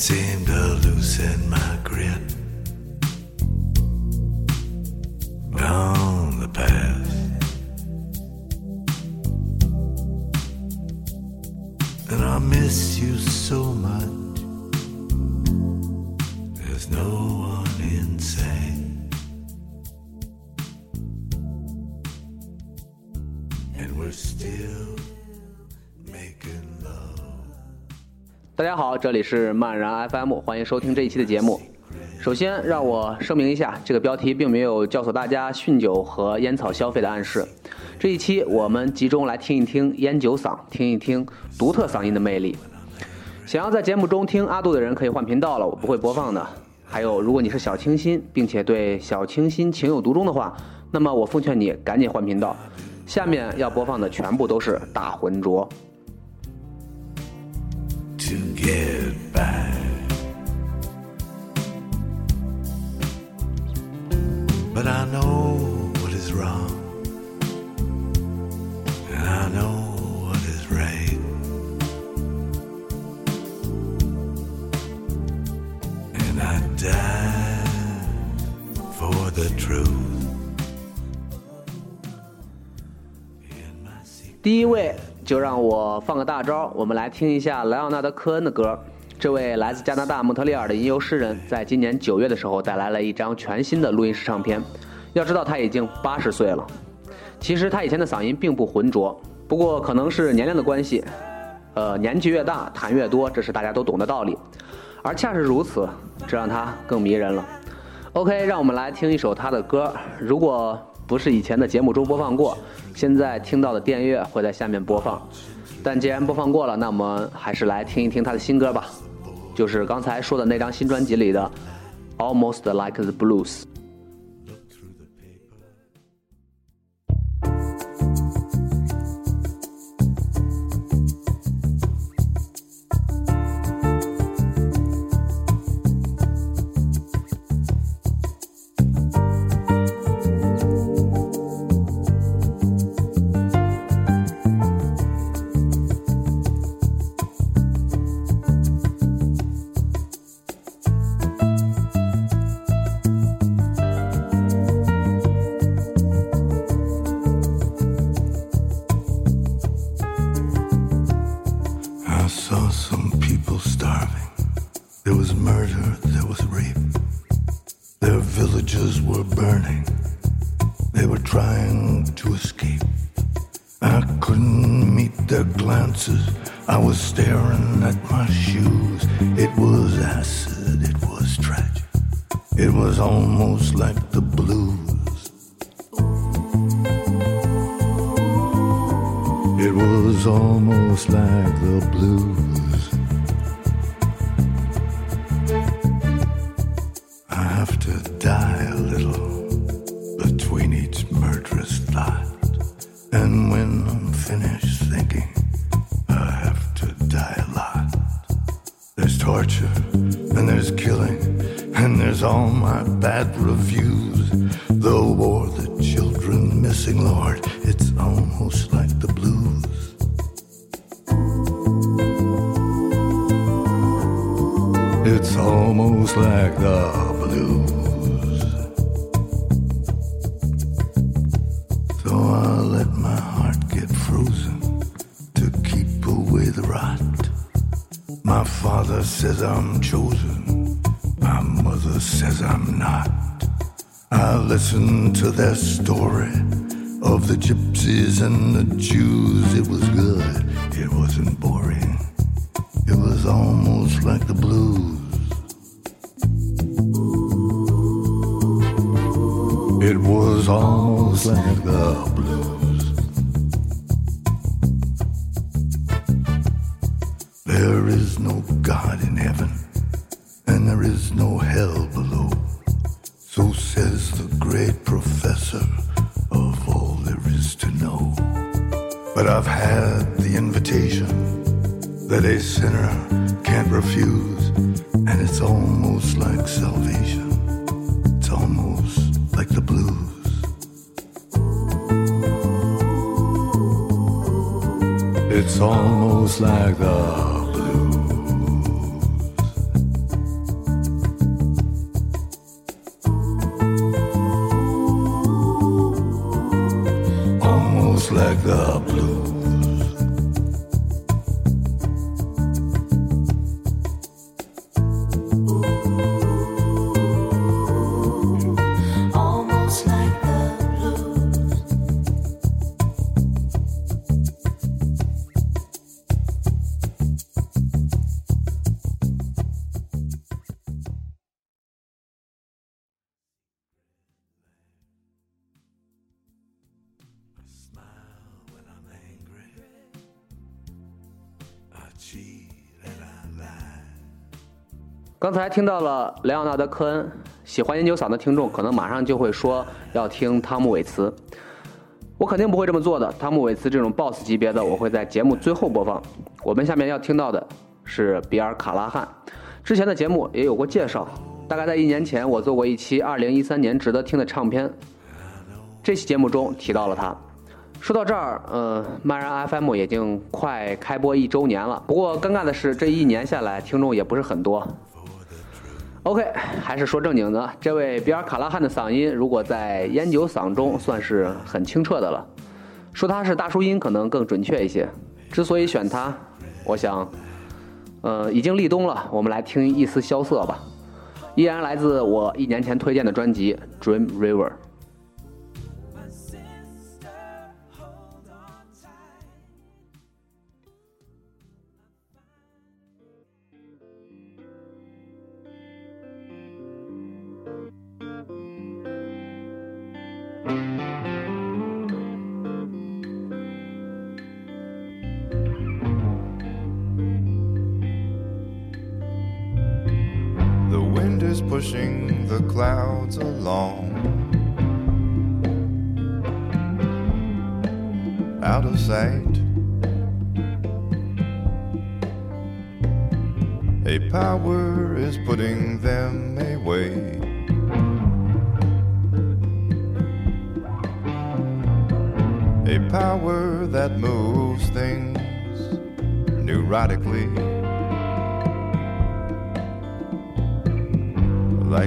seem to loosen 好，这里是漫然 FM，欢迎收听这一期的节目。首先，让我声明一下，这个标题并没有教唆大家酗酒和烟草消费的暗示。这一期我们集中来听一听烟酒嗓，听一听独特嗓音的魅力。想要在节目中听阿杜的人可以换频道了，我不会播放的。还有，如果你是小清新，并且对小清新情有独钟的话，那么我奉劝你赶紧换频道。下面要播放的全部都是大浑浊。to get back. But I know what is wrong, and I know what is right. And I die for the truth. In my secret. 第一位 就让我放个大招，我们来听一下莱昂纳德·科恩的歌。这位来自加拿大蒙特利尔的吟游诗人，在今年九月的时候带来了一张全新的录音室唱片。要知道他已经八十岁了。其实他以前的嗓音并不浑浊，不过可能是年龄的关系，呃，年纪越大痰越多，这是大家都懂的道理。而恰是如此，这让他更迷人了。OK，让我们来听一首他的歌。如果不是以前的节目中播放过，现在听到的电乐会在下面播放。但既然播放过了，那我们还是来听一听他的新歌吧，就是刚才说的那张新专辑里的《Almost Like the Blues》。They were trying to escape. I couldn't meet their glances. I was staring at my shoes. It was acid, it was tragic. It was almost like the blues. It was almost like the blues. Says I'm not. I listen to their story of the gypsies and the Jews. It was good. It wasn't boring. It was almost like the blues. It was almost like the blues. There is no God in heaven, and there is no hell I've had the invitation that a sinner can't refuse, and it's almost like salvation. It's almost like the blues. It's almost like the 刚才听到了莱昂纳德·科恩，喜欢研究嗓的听众可能马上就会说要听汤姆·韦茨。我肯定不会这么做的。汤姆·韦茨这种 BOSS 级别的，我会在节目最后播放。我们下面要听到的是比尔·卡拉汉，之前的节目也有过介绍。大概在一年前，我做过一期2013年值得听的唱片，这期节目中提到了他。说到这儿，呃，漫然 FM 已经快开播一周年了。不过尴尬的是，这一年下来，听众也不是很多。OK，还是说正经的，这位比尔·卡拉汉的嗓音，如果在烟酒嗓中算是很清澈的了。说他是大叔音可能更准确一些。之所以选他，我想，呃，已经立冬了，我们来听一丝萧瑟吧。依然来自我一年前推荐的专辑《Dream River》。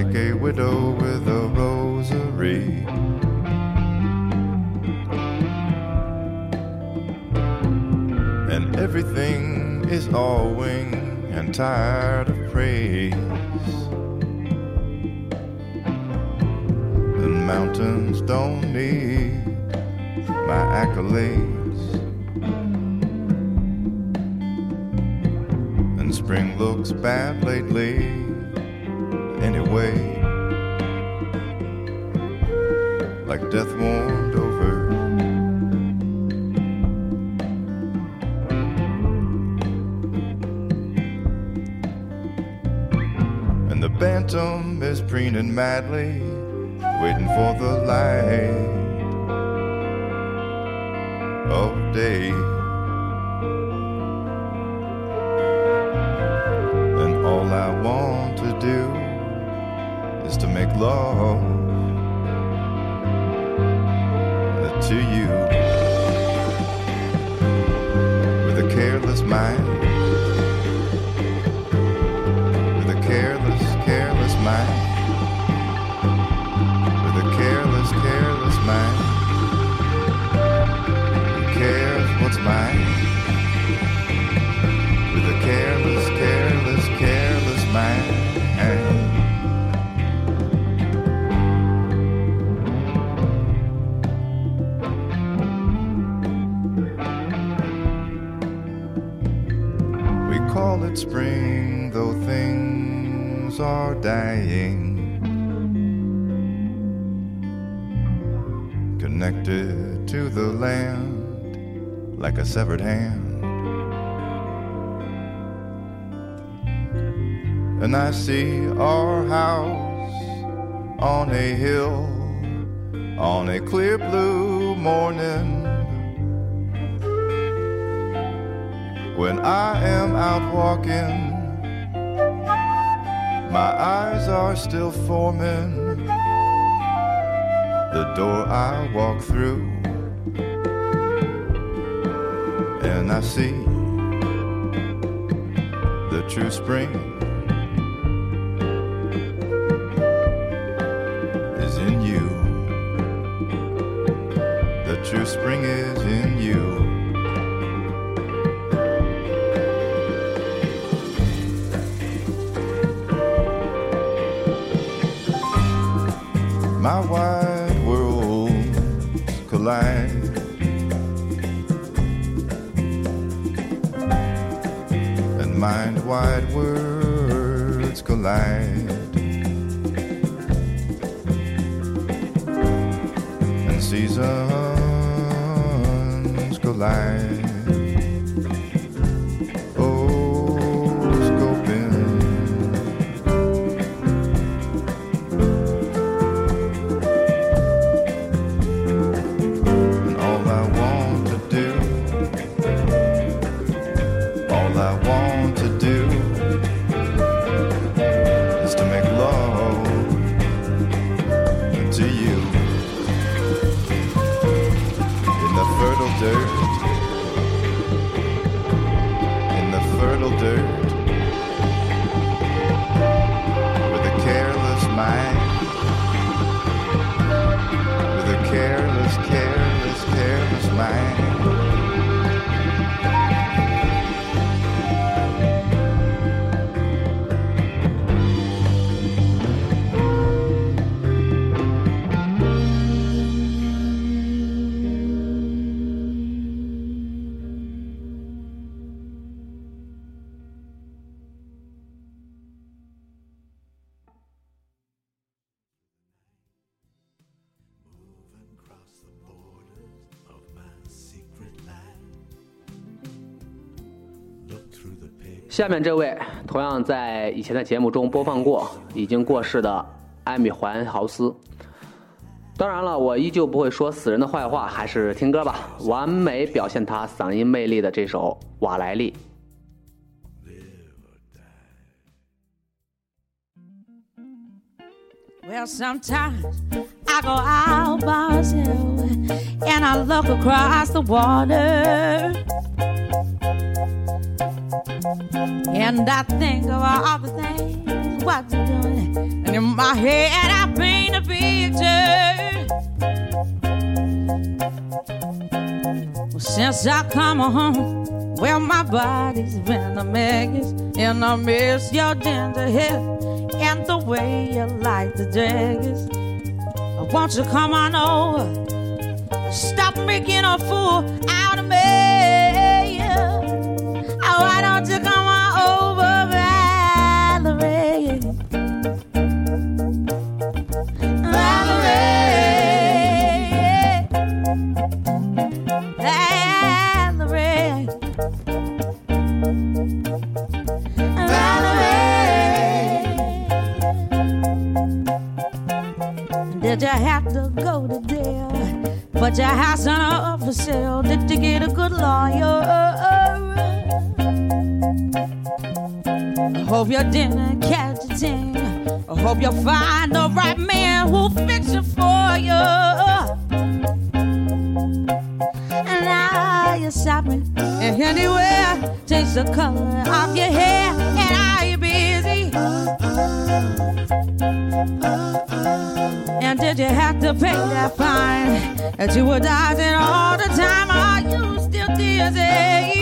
Like a widow with a rosary. And everything is all wing and tired of praise. The mountains don't need my accolades. And spring looks bad lately anyway. Like death warmed over. And the bantam is preening madly, waiting for the light a severed hand. And I see our house on a hill on a clear blue morning. When I am out walking, my eyes are still forming the door I walk through, and I see the true spring is in you. The true spring is dirt, in the fertile dirt, 下面这位同样在以前的节目中播放过，已经过世的艾米·怀恩豪斯。当然了，我依旧不会说死人的坏话，还是听歌吧，完美表现他嗓音魅力的这首《瓦莱丽》。Well, sometimes I go out by myself and I look across the water. And I think of all the things what you're doing. And in my head, I paint a picture. Well, since I come home, well, my body's been a mess. And I miss your ginger hair and the way you like the daggers. Won't you come on over? Stop making a fool out lawyer? I hope you didn't catch a thing. I hope you find the right man who'll fix it for you. And now you're shopping and anywhere. Change the color of your hair. And are you busy? And did you have to pay that fine that you were dodging all the time? Are you still dizzy?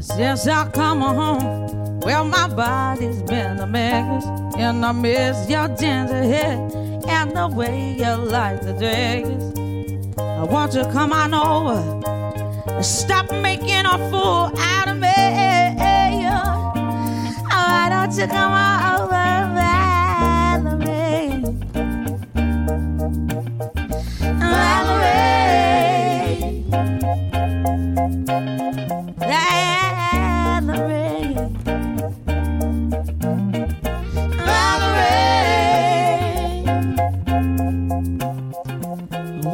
Since I come home, well, my body's been a mess. And I miss your ginger hair and the way you like the dress. I want you to come on over. Stop making a fool out of me. Oh, why don't you come on over,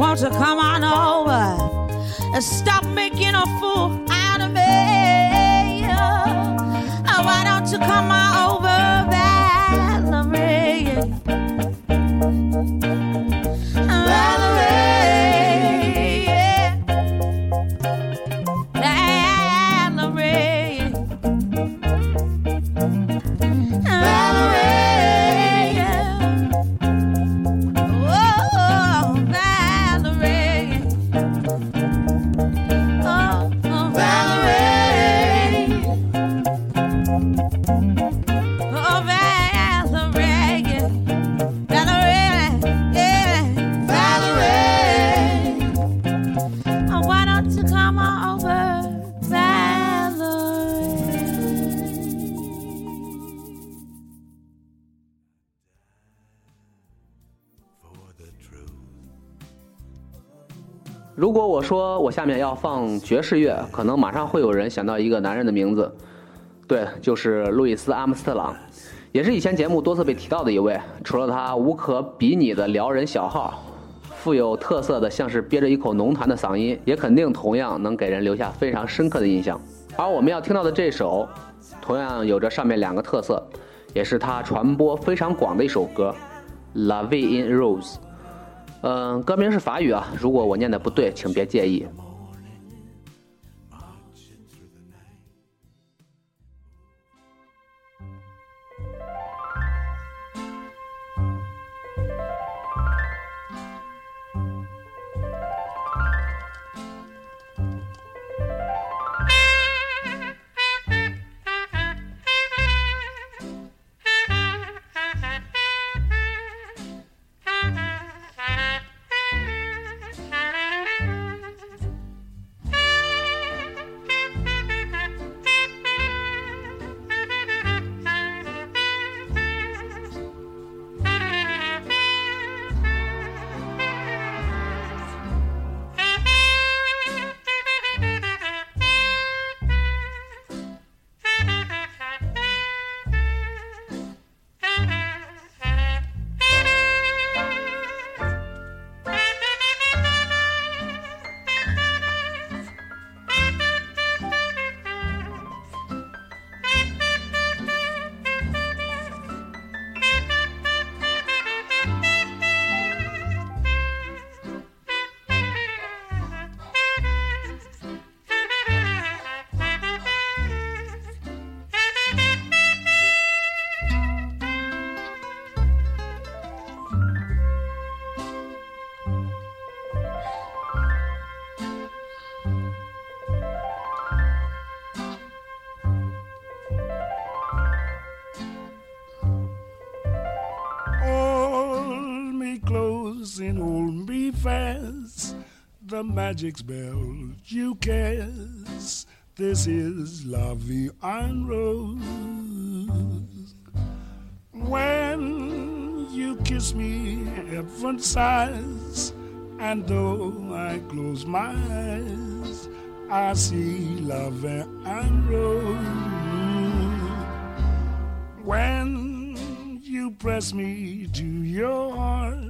Won't you come on over and stop making a fool out of me? Oh, why don't you come on over, 我说我下面要放爵士乐，可能马上会有人想到一个男人的名字，对，就是路易斯·阿姆斯特朗，也是以前节目多次被提到的一位。除了他无可比拟的撩人小号，富有特色的像是憋着一口浓痰的嗓音，也肯定同样能给人留下非常深刻的印象。而我们要听到的这首，同样有着上面两个特色，也是他传播非常广的一首歌，《La Vie in Rose》。嗯，歌名是法语啊，如果我念的不对，请别介意。Fast. The magic spell you cast. This is Vie en Rose. When you kiss me, heaven sighs. And though I close my eyes, I see Vie en Rose. When you press me to your heart,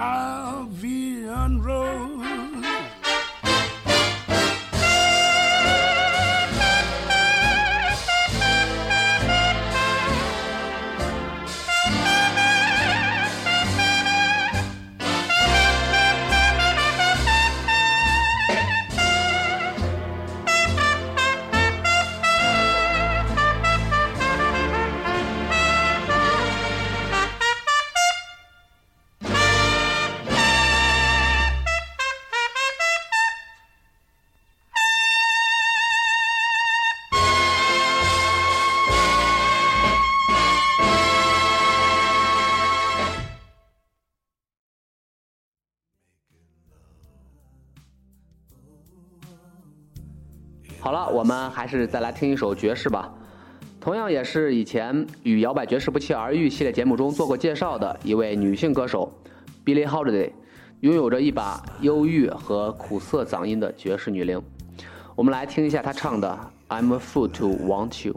La Vie 好了，我们还是再来听一首爵士吧。同样也是以前与摇摆爵士不期而遇系列节目中做过介绍的一位女性歌手 Billie Holiday，拥有着一把忧郁和苦涩嗓音的爵士女伶。我们来听一下她唱的《I'm a Fool to Want You》。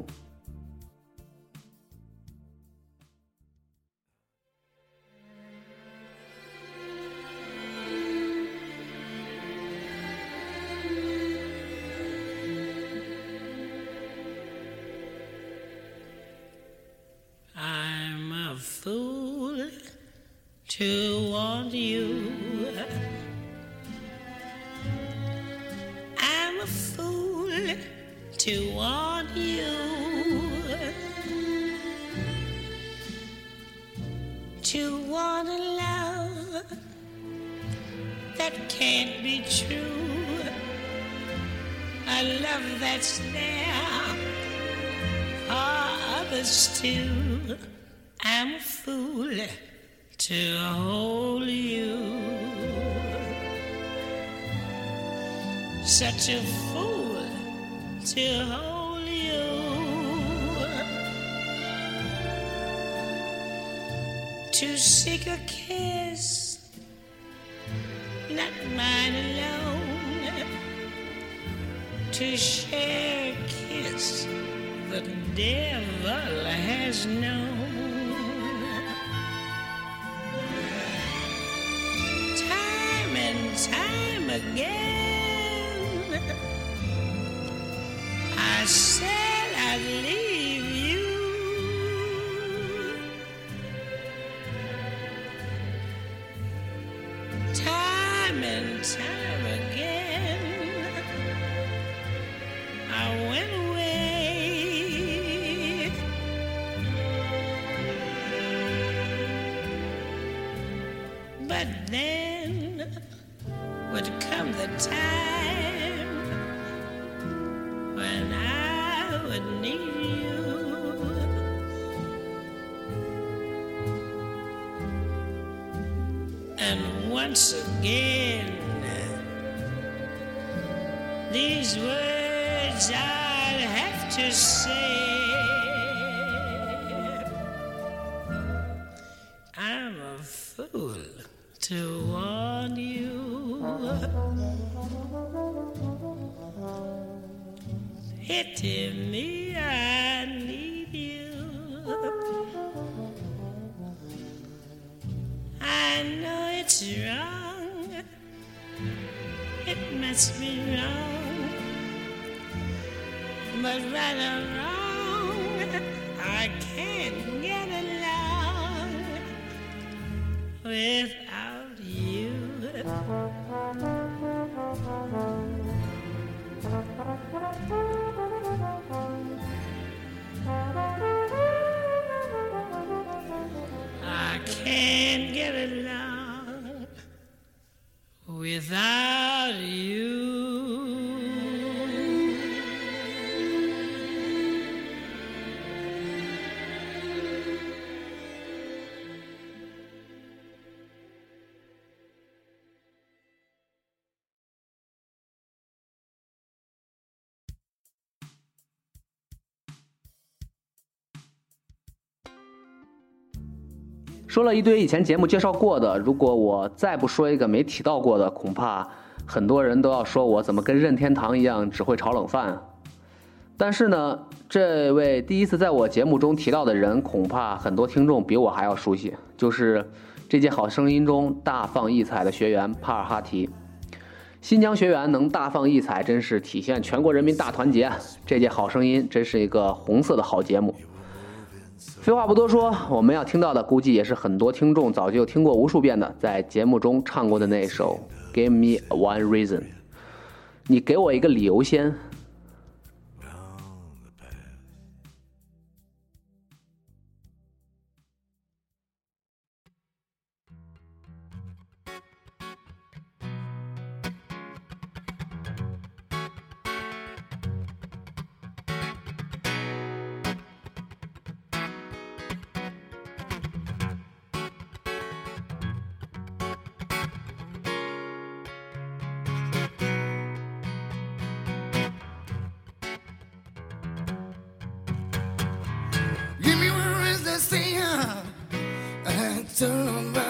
To seek a kiss, not mine alone. To share a kiss the devil has known. Time and time again, say. I'm a fool to want you. Pity me, 说了一堆以前节目介绍过的，如果我再不说一个没提到过的，恐怕很多人都要说我怎么跟任天堂一样只会炒冷饭。但是呢，这位第一次在我节目中提到的人，恐怕很多听众比我还要熟悉，就是这届好声音中大放异彩的学员帕尔哈提。新疆学员能大放异彩，真是体现全国人民大团结。这届好声音真是一个红色的好节目。废话不多说，我们要听到的估计也是很多听众早就听过无数遍的，在节目中唱过的那首《Give Me One Reason》。你给我一个理由先。turn on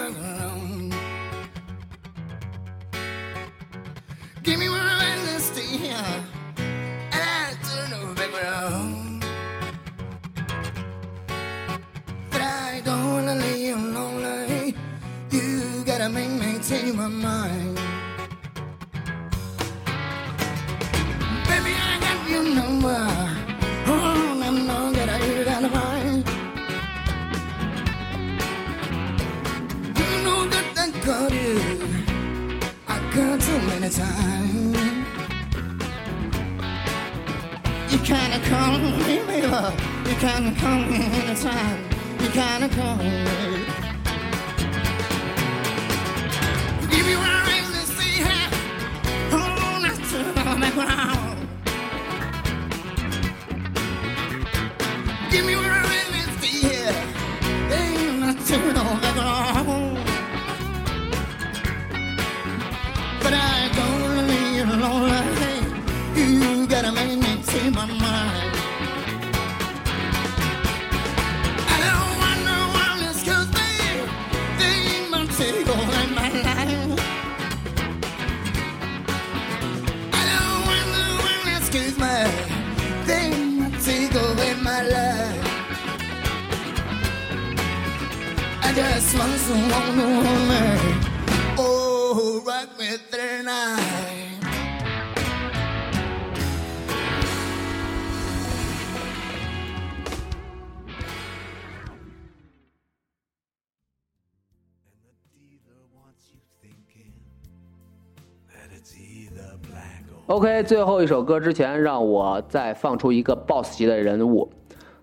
在最后一首歌之前，让我再放出一个 BOSS 级的人物，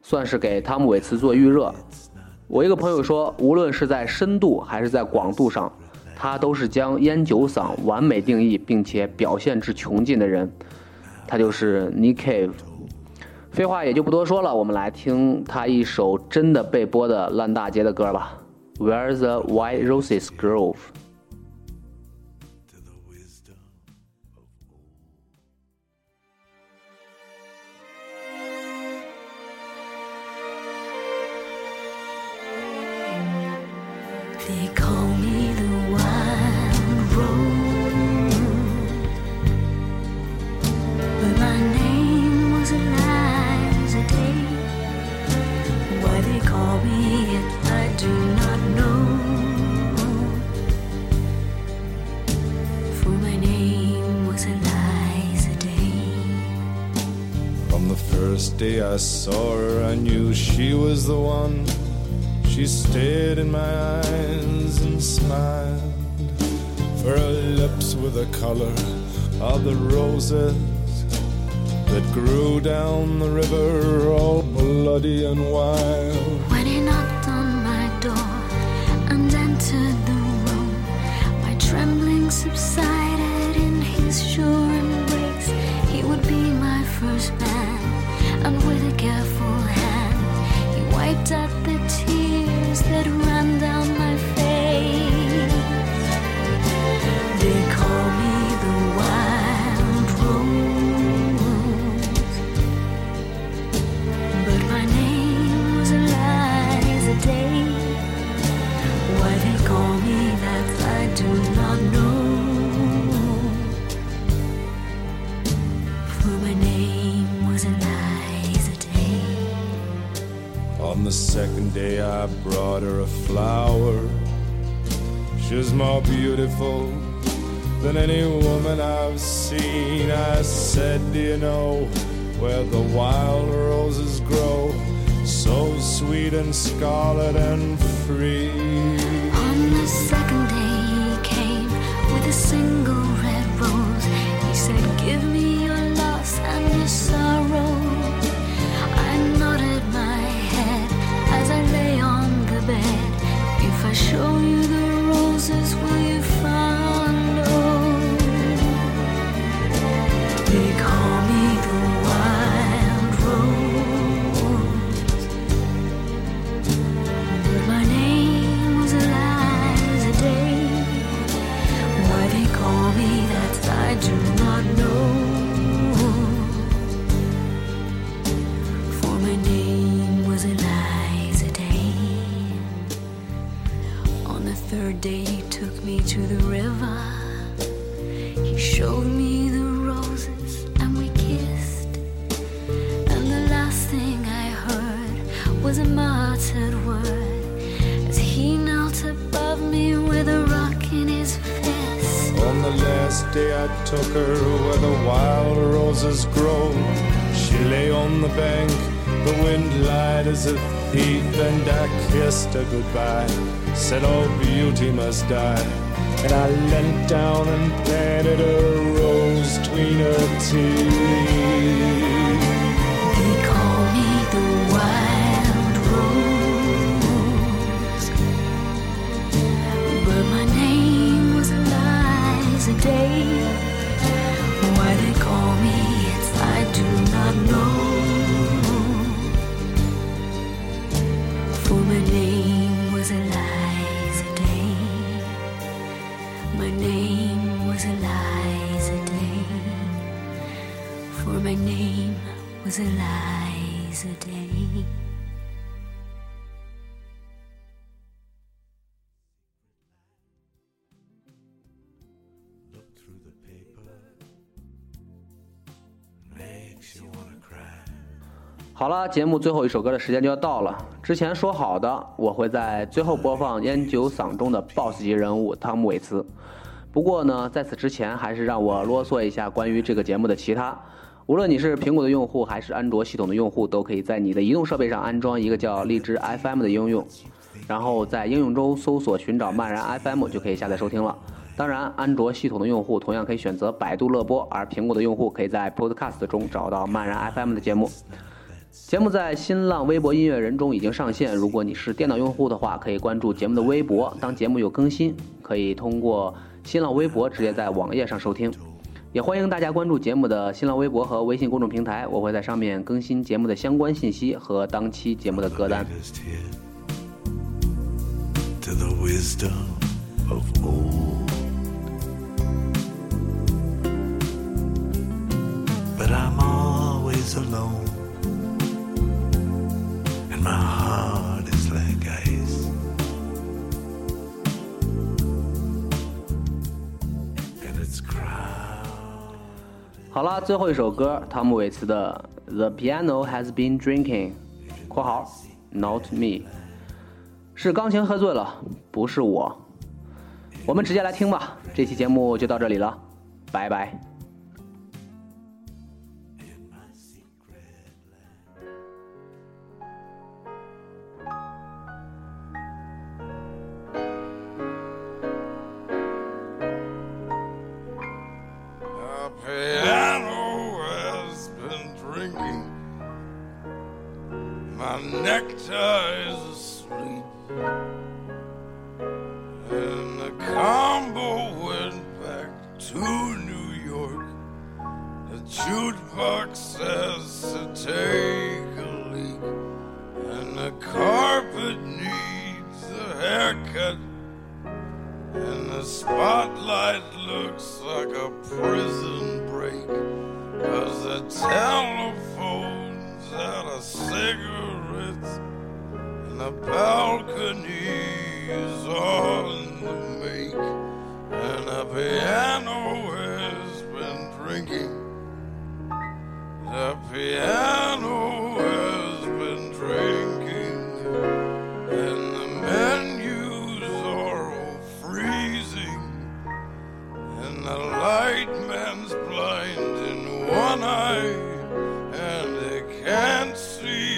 算是给汤姆·韦茨做预热。我一个朋友说，无论是在深度还是在广度上，他都是将烟酒嗓完美定义并且表现至穷尽的人，他就是 Nick Cave。废话也就不多说了，我们来听他一首真的被播的烂大街的歌吧，《Where the White Roses Grow》。saw her, I knew she was the one. She stared in my eyes and smiled. For her lips were the color of the roses that grew down the river, all bloody and wild. 节目最后一首歌的时间就要到了。之前说好的，我会在最后播放烟酒嗓中的 BOSS 级人物汤姆·韦茨。不过呢，在此之前，还是让我啰嗦一下关于这个节目的其他。无论你是苹果的用户还是安卓系统的用户，都可以在你的移动设备上安装一个叫荔枝 FM 的应用，然后在应用中搜索寻找漫然 FM 就可以下载收听了。当然，安卓系统的用户同样可以选择百度乐播，而苹果的用户可以在 Podcast 中找到漫然 FM 的节目。节目在新浪微博音乐人中已经上线。如果你是电脑用户的话，可以关注节目的微博。当节目有更新，可以通过新浪微博直接在网页上收听。也欢迎大家关注节目的新浪微博和微信公众平台，我会在上面更新节目的相关信息和当期节目的歌单。But I'm always alone, 啊，this like guys 好了，最后一首歌，汤姆·韦茨的《The Piano Has Been Drinking》（括号 Not Me） 是钢琴喝醉了，不是我。我们直接来听吧。这期节目就到这里了，拜拜。See